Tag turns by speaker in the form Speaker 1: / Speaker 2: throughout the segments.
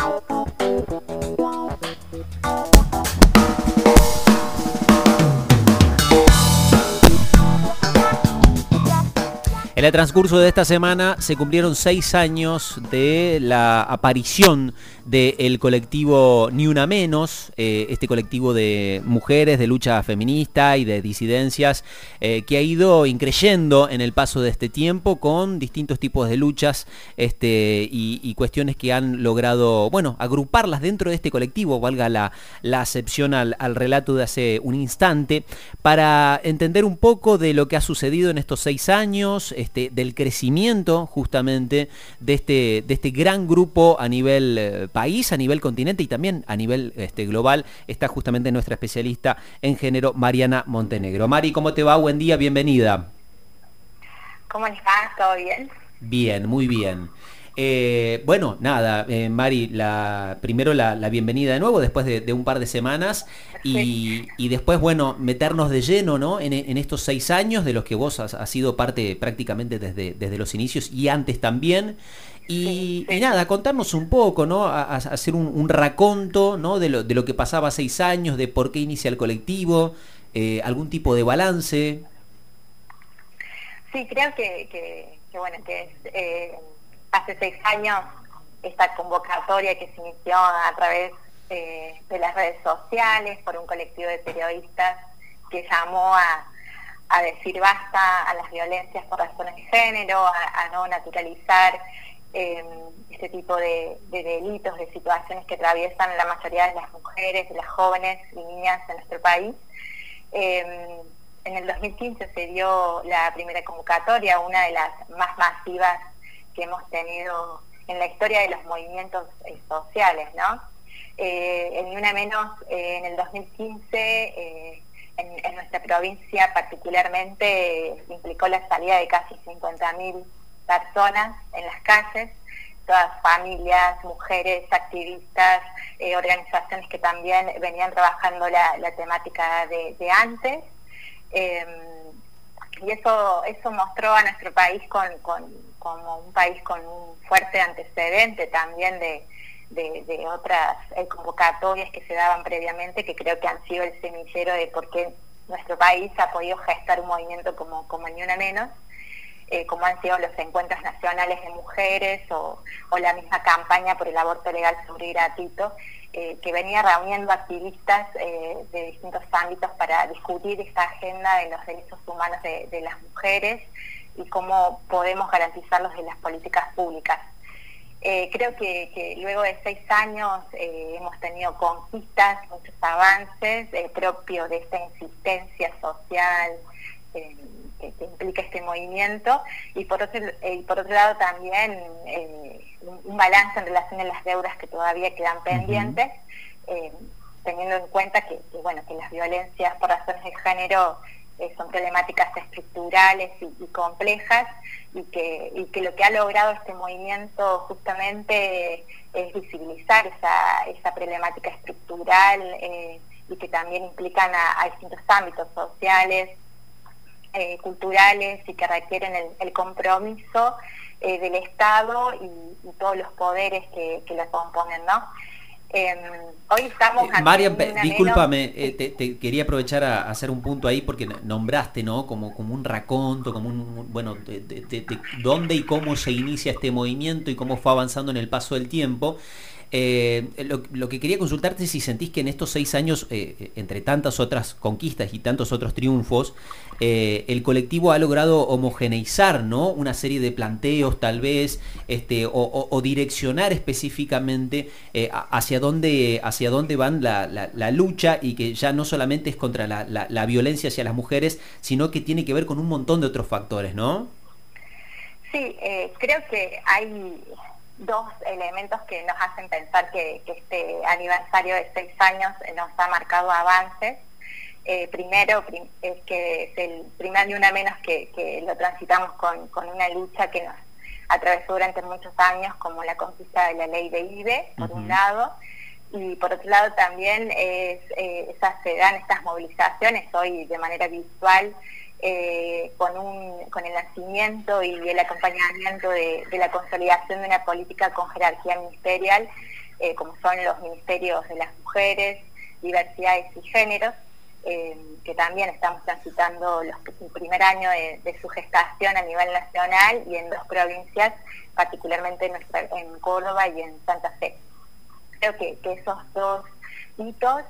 Speaker 1: Bye. En el transcurso de esta semana se cumplieron seis años de la aparición del colectivo Ni Una Menos, eh, este colectivo de mujeres de lucha feminista y de disidencias eh, que ha ido increyendo en el paso de este tiempo con distintos tipos de luchas este, y, cuestiones que han logrado, bueno, agruparlas dentro de este colectivo, valga la, acepción al, relato de hace un instante, para entender un poco de lo que ha sucedido en estos seis años, del crecimiento justamente de este, de este gran grupo a nivel eh, país, a nivel continente y también a nivel este, global, está justamente nuestra especialista en género, Mariana Montenegro. Mari, ¿cómo te va? Buen día, bienvenida.
Speaker 2: ¿Cómo les va? ¿Todo bien?
Speaker 1: Bien, muy bien. Eh, bueno, nada, eh, Mari, la, primero la, bienvenida de nuevo después de, un par de semanas y, después, bueno, meternos de lleno ¿no? En, estos seis años de los que vos has, sido parte prácticamente desde, desde los inicios y antes también. Y, nada, contarnos un poco, ¿no? hacer un, raconto, ¿no? De lo, de lo que pasaba seis años, de por qué inicia el colectivo, eh, algún tipo de balance.
Speaker 2: Sí, creo que, bueno, que es hace seis años esta convocatoria que se inició a través eh, de las redes sociales por un colectivo de periodistas que llamó a, decir basta a las violencias por razones de género, a, no naturalizar em, este tipo de, delitos, de situaciones que atraviesan la mayoría de las mujeres, de las jóvenes y niñas en nuestro país. Em, en el 2015 se dio la primera convocatoria, una de las más masivas que hemos tenido en la historia de los movimientos eh, sociales, ¿no? Eh, en una menos, eh, en el 2015, en, nuestra provincia particularmente, implicó la salida de casi 50.000 personas en las calles, todas familias, mujeres, activistas, organizaciones que también venían trabajando la, temática de, antes. y eso, eso mostró a nuestro país con como un país con un fuerte antecedente también de, otras eh, convocatorias que se daban previamente, que creo que han sido el semillero de por qué nuestro país ha podido gestar un movimiento como, como Ni Una Menos, eh, como han sido los encuentros nacionales de mujeres o, la misma campaña por el aborto legal seguro y gratuito, eh, que venía reuniendo activistas de distintos ámbitos para discutir esta agenda de los derechos humanos de las mujeres y cómo podemos garantizarlos en las políticas públicas. Eh, creo que, luego de seis años eh, hemos tenido conquistas, muchos avances eh, propios de esta insistencia social que, implica este movimiento y por otro, por otro lado también un, balance en relación a las deudas que todavía quedan pendientes, teniendo en cuenta que, que, bueno, que las violencias por razones de género eh, son problemáticas estructurales y, complejas y que, lo que ha logrado este movimiento justamente es visibilizar esa, esa problemática estructural eh, y que también implican a, distintos ámbitos sociales, eh, culturales y que requieren el, compromiso del Estado y, todos los poderes que, que lo componen, ¿no? Em, hoy estamos...
Speaker 1: Eh, Marian, discúlpame, eh, te, quería aprovechar a, hacer un punto ahí porque nombraste, ¿no? Como, como un raconto, como un... Bueno, de, dónde y cómo se inicia este movimiento y cómo fue avanzando en el paso del tiempo. Eh, lo, que quería consultarte es si sentís que en estos seis años, eh, entre tantas otras conquistas y tantos otros triunfos, eh, el colectivo ha logrado homogeneizar ¿no? una serie de planteos tal vez, este, o, direccionar específicamente hacia, dónde, hacia dónde van la, lucha y que ya no solamente es contra la, violencia hacia las mujeres, sino que tiene que ver con un montón de otros factores, ¿no?
Speaker 2: Sí, creo que hay dos elementos que nos hacen pensar que, este aniversario de seis años nos ha marcado avances. Eh, primero es que es el primer ni una menos que, lo transitamos con, una lucha que nos atravesó durante muchos años, como la conquista de la ley de IBE, por un lado, y por otro lado también es, eh, esas, se dan estas movilizaciones hoy de manera visual eh, con, el nacimiento y el acompañamiento de, la consolidación de una política con jerarquía ministerial como son los ministerios de las mujeres, diversidades y géneros, que también estamos transitando los, el primer año de, su gestación a nivel nacional y en dos provincias, particularmente en Córdoba y en Santa Fe. Creo que, esos dos hitos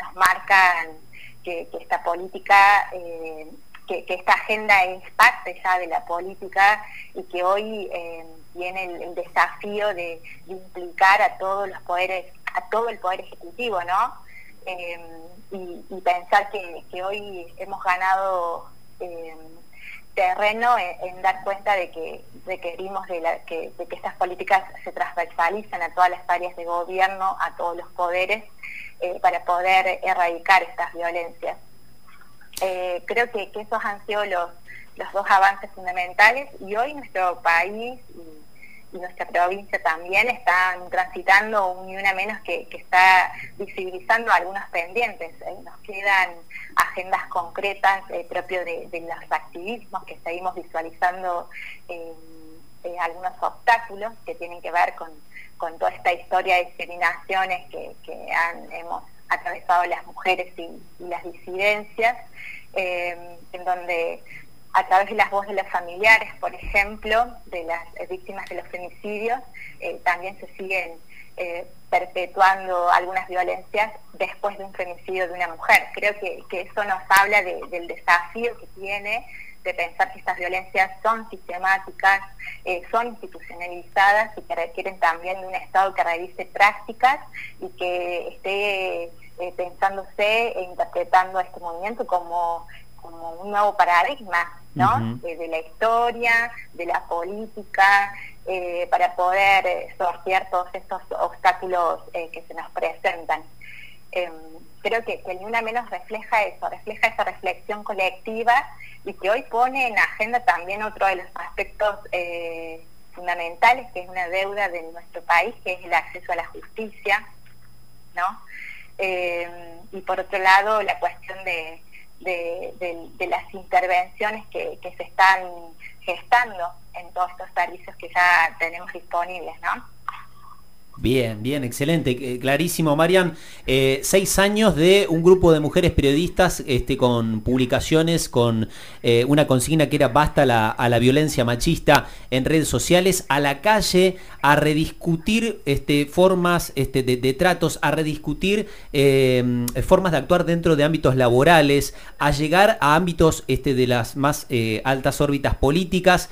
Speaker 2: nos marcan que, esta política que, esta agenda es parte ya de la política y que hoy eh, tiene el, desafío de, implicar a todos los poderes, a todo el poder ejecutivo, ¿no? Eh, y, pensar que, hoy hemos ganado eh, terreno en, dar cuenta de que requerimos de, que, de que estas políticas se transversalizan a todas las áreas de gobierno, a todos los poderes, para poder erradicar estas violencias. Eh, creo que, esos han sido los, los dos avances fundamentales y hoy nuestro país y, nuestra provincia también están transitando un y una menos que, está visibilizando algunos pendientes. Eh, nos quedan agendas concretas eh, propios de, los activismos que seguimos visualizando algunos obstáculos que tienen que ver con, toda esta historia de discriminaciones que, han, hemos atravesado las mujeres y las disidencias. Eh, en donde a través de las voces de los familiares, por ejemplo, de las víctimas de los femicidios, eh, también se siguen eh, perpetuando algunas violencias después de un femicidio de una mujer. Creo que, eso nos habla del desafío que tiene de pensar que estas violencias son sistemáticas, son institucionalizadas y que requieren también de un Estado que revise prácticas y que esté eh, pensándose e interpretando este movimiento como, como un nuevo paradigma ¿no? Eh, de la historia, de la política, eh, para poder sortear todos estos obstáculos que se nos presentan. Creo que, que, Ni Una Menos refleja eso, refleja esa reflexión colectiva y que hoy pone en agenda también otro de los aspectos fundamentales, que es una deuda de nuestro país, que es el acceso a la justicia, ¿no? Eh, y por otro lado la cuestión de, las intervenciones que, se están gestando en todos estos servicios que ya tenemos disponibles, ¿no?
Speaker 1: Bien, bien, excelente, eh, clarísimo, Marian. Eh, seis años de un grupo de mujeres periodistas este, con publicaciones, con eh, una consigna que era basta a la violencia machista en redes sociales, a la calle, a rediscutir este, formas este, de, tratos, a rediscutir formas de actuar dentro de ámbitos laborales, a llegar a ámbitos este, de las más altas órbitas políticas,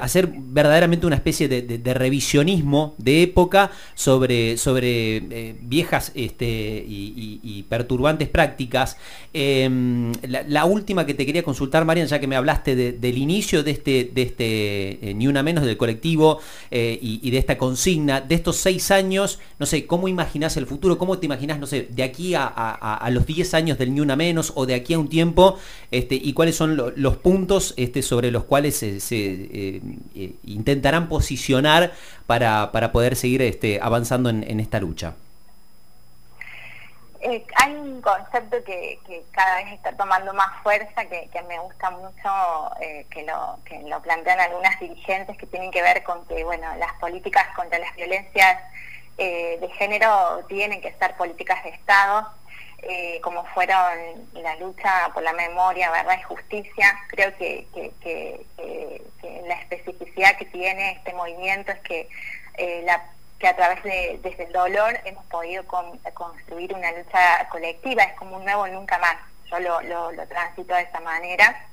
Speaker 1: hacer verdaderamente una especie de revisionismo de época sobre, sobre eh, viejas este, y, perturbantes prácticas. Em, la, última que te quería consultar, Marian, ya que me hablaste del inicio de este, de este eh, Ni Una Menos del colectivo eh, y, de esta consigna, de estos seis años, no sé, ¿cómo imaginás el futuro? ¿Cómo te imaginás, no sé, de aquí a, los diez años del Ni Una Menos o de aquí a un tiempo? Este, ¿Y cuáles son los puntos este, sobre los cuales se, intentarán posicionar para, para poder seguir este, avanzando en, esta lucha?
Speaker 2: Eh, hay un concepto que, cada vez está tomando más fuerza, que, me gusta mucho, eh, que, lo, que lo plantean algunas dirigentes, que tienen que ver con que bueno, las políticas contra las violencias eh, de género tienen que ser políticas de Estado, como fueron la lucha por la memoria, verdad y justicia. Creo que, la especificidad que tiene este movimiento es que la que a través de desde el dolor hemos podido construir una lucha colectiva, es como un nuevo nunca más, yo lo, lo, transito de esa manera.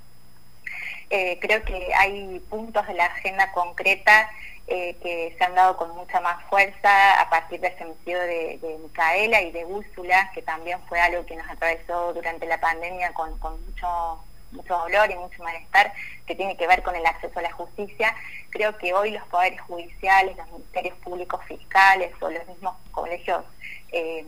Speaker 2: Eh, creo que hay puntos de la agenda concreta eh, que se han dado con mucha más fuerza a partir del femicidio de, de, Micaela y de Úrsula, que también fue algo que nos atravesó durante la pandemia con, con mucho mucho dolor y mucho malestar que tiene que ver con el acceso a la justicia. Creo que hoy los poderes judiciales, los ministerios públicos fiscales o los mismos colegios, eh,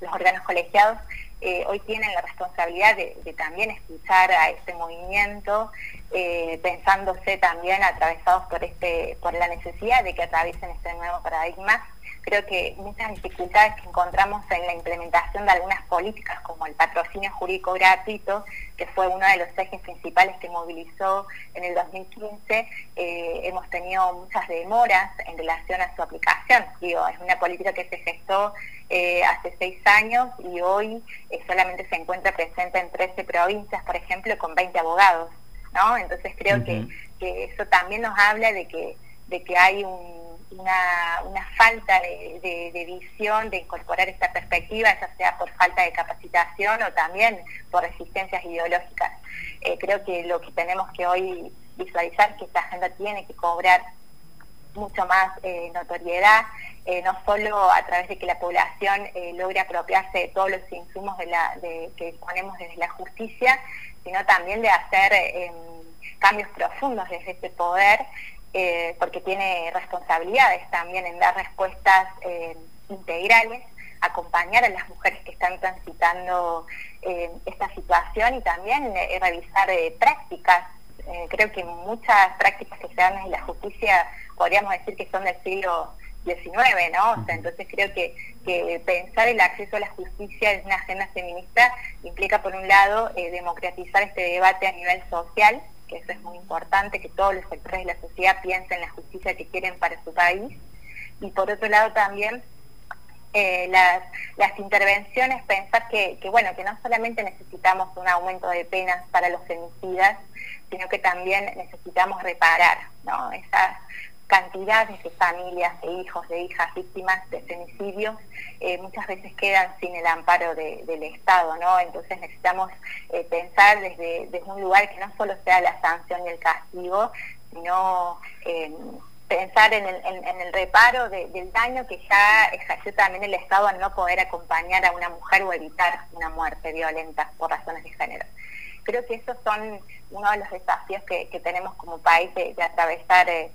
Speaker 2: los órganos colegiados, eh, hoy tienen la responsabilidad de, también escuchar a este movimiento, eh, pensándose también atravesados por este, por la necesidad de que atraviesen este nuevo paradigma creo que muchas dificultades que encontramos en la implementación de algunas políticas como el patrocinio jurídico gratuito, que fue uno de los ejes principales que movilizó en el 2015, eh, hemos tenido muchas demoras en relación a su aplicación. Digo, es una política que se gestó eh, hace seis años y hoy eh, solamente se encuentra presente en 13 provincias, por ejemplo, con 20 abogados. ¿no? Entonces creo que, eso también nos habla de que, de que hay una, falta de, visión de incorporar esta perspectiva, ya sea por falta de capacitación o también por resistencias ideológicas. Eh, creo que lo que tenemos que hoy visualizar es que esta agenda tiene que cobrar mucho más eh, notoriedad, eh, no solo a través de que la población logre apropiarse de todos los insumos de la, de, que disponemos desde la justicia, sino también de hacer em, cambios profundos desde ese poder, eh, porque tiene responsabilidades también en dar respuestas em, integrales, acompañar a las mujeres que están transitando em, esta situación y también eh, revisar eh, prácticas. creo que muchas prácticas que se dan en la justicia podríamos decir que son del siglo 19, ¿no? entonces creo que, pensar el acceso a la justicia en una agenda feminista implica, por un lado, eh, democratizar este debate a nivel social, eso es muy importante, que todos los sectores de la sociedad piensen en la justicia que quieren para su país, y por otro lado también eh, las, las, intervenciones, pensar que, que, bueno, que no solamente necesitamos un aumento de penas para los femicidas, sino que también necesitamos reparar, ¿no? Esas cantidades de familias, de hijos, de hijas víctimas de femicidios eh, muchas veces quedan sin el amparo del Estado, ¿no? Entonces necesitamos eh, pensar desde, un lugar que no solo sea la sanción y el castigo, sino pensar en el, reparo del daño que ya ejerció también el Estado al no poder acompañar a una mujer o evitar una muerte violenta por razones de género. Creo que esos son uno de los desafíos que, tenemos como país de, atravesar eh,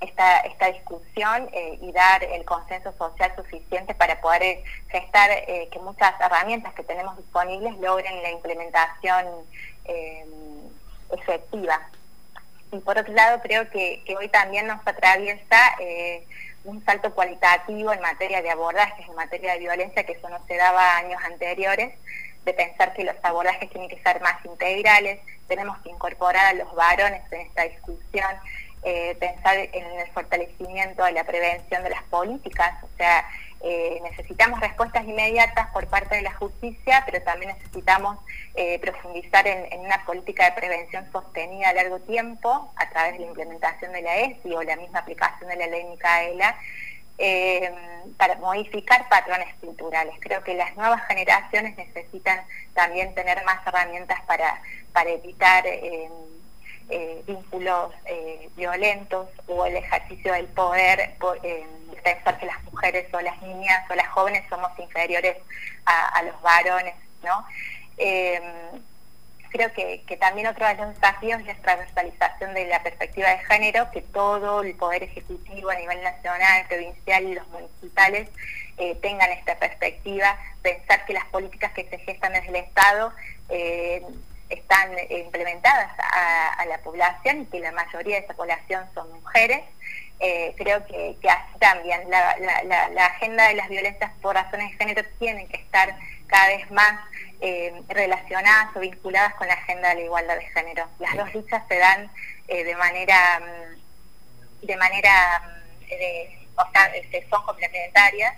Speaker 2: esta, esta discusión eh, y dar el consenso social suficiente para poder eh, gestar eh, que muchas herramientas que tenemos disponibles logren la implementación efectiva. Y por otro lado, creo que, hoy también nos atraviesa un salto cualitativo en materia de abordajes, en materia de violencia, que eso no se daba años anteriores, de pensar que los abordajes tienen que ser más integrales, tenemos que incorporar a los varones en esta discusión, eh, pensar en el fortalecimiento de la prevención de las políticas, o sea, eh, necesitamos respuestas inmediatas por parte de la justicia, pero también necesitamos eh, profundizar en, una política de prevención sostenida a largo tiempo a través de la implementación de la ESI o la misma aplicación de la ley Micaela, para modificar patrones culturales. Creo que las nuevas generaciones necesitan también tener más herramientas para, para evitar eh, vínculos eh, violentos o el ejercicio del poder, eh, pensar que las mujeres o las niñas o las jóvenes somos inferiores a, los varones, ¿no? creo que, también otro de los desafíos es la transversalización de la perspectiva de género, que todo el poder ejecutivo a nivel nacional, provincial y los municipales tengan esta perspectiva, pensar que las políticas que se gestan desde el Estado están implementadas a, la población y que la mayoría de esa población son mujeres. Eh, creo que, así también la, agenda de las violencias por razones de género tiene que estar cada vez más eh, relacionadas o vinculadas con la agenda de la igualdad de género. Las dos luchas se dan eh, de manera, mm, de manera, mm, o sea, son complementarias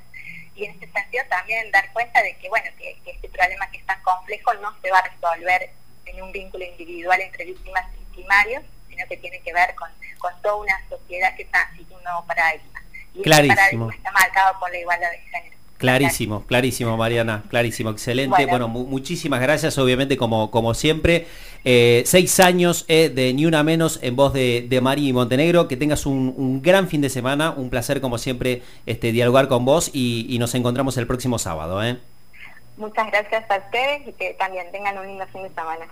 Speaker 2: y en este sentido también dar cuenta de que, bueno, que, que este problema que es tan complejo no se va a resolver en un vínculo individual entre víctimas y victimarios, sino que tiene que ver con, con toda una sociedad que está transita un nuevo paradigma. Y
Speaker 1: Clarísimo. ese paradigma
Speaker 2: está marcado por la igualdad de género.
Speaker 1: Clarísimo, clarísimo, Mariana, clarísimo, excelente. Bueno, muchísimas gracias, obviamente, como, como siempre. Eh, seis años eh, de Ni Una Menos en voz de, de Mari Montenegro. Que tengas un, gran fin de semana, un placer, como siempre, este, dialogar con vos y, nos encontramos el próximo sábado. ¿eh?
Speaker 2: Muchas gracias a ustedes y que también tengan un lindo fin de semana.